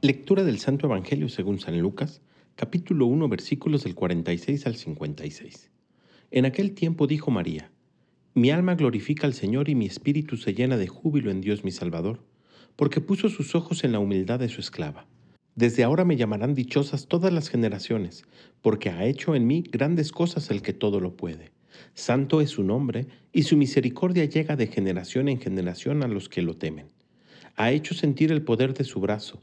Lectura del Santo Evangelio según San Lucas, capítulo 1, versículos del 46 al 56. En aquel tiempo dijo María, Mi alma glorifica al Señor y mi espíritu se llena de júbilo en Dios mi Salvador, porque puso sus ojos en la humildad de su esclava. Desde ahora me llamarán dichosas todas las generaciones, porque ha hecho en mí grandes cosas el que todo lo puede. Santo es su nombre, y su misericordia llega de generación en generación a los que lo temen. Ha hecho sentir el poder de su brazo,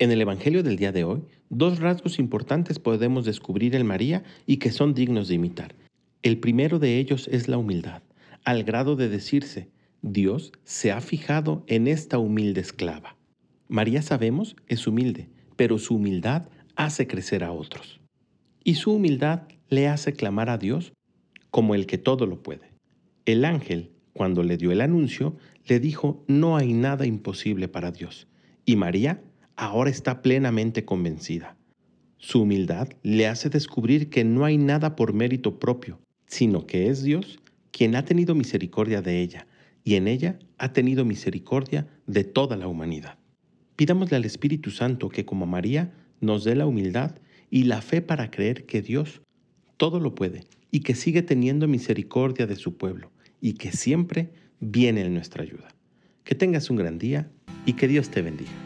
En el Evangelio del día de hoy, dos rasgos importantes podemos descubrir en María y que son dignos de imitar. El primero de ellos es la humildad, al grado de decirse, Dios se ha fijado en esta humilde esclava. María sabemos es humilde, pero su humildad hace crecer a otros. Y su humildad le hace clamar a Dios como el que todo lo puede. El ángel, cuando le dio el anuncio, le dijo, no hay nada imposible para Dios. Y María ahora está plenamente convencida. Su humildad le hace descubrir que no hay nada por mérito propio, sino que es Dios quien ha tenido misericordia de ella, y en ella ha tenido misericordia de toda la humanidad. Pidámosle al Espíritu Santo que como María nos dé la humildad y la fe para creer que Dios todo lo puede y que sigue teniendo misericordia de su pueblo y que siempre viene en nuestra ayuda. Que tengas un gran día y que Dios te bendiga.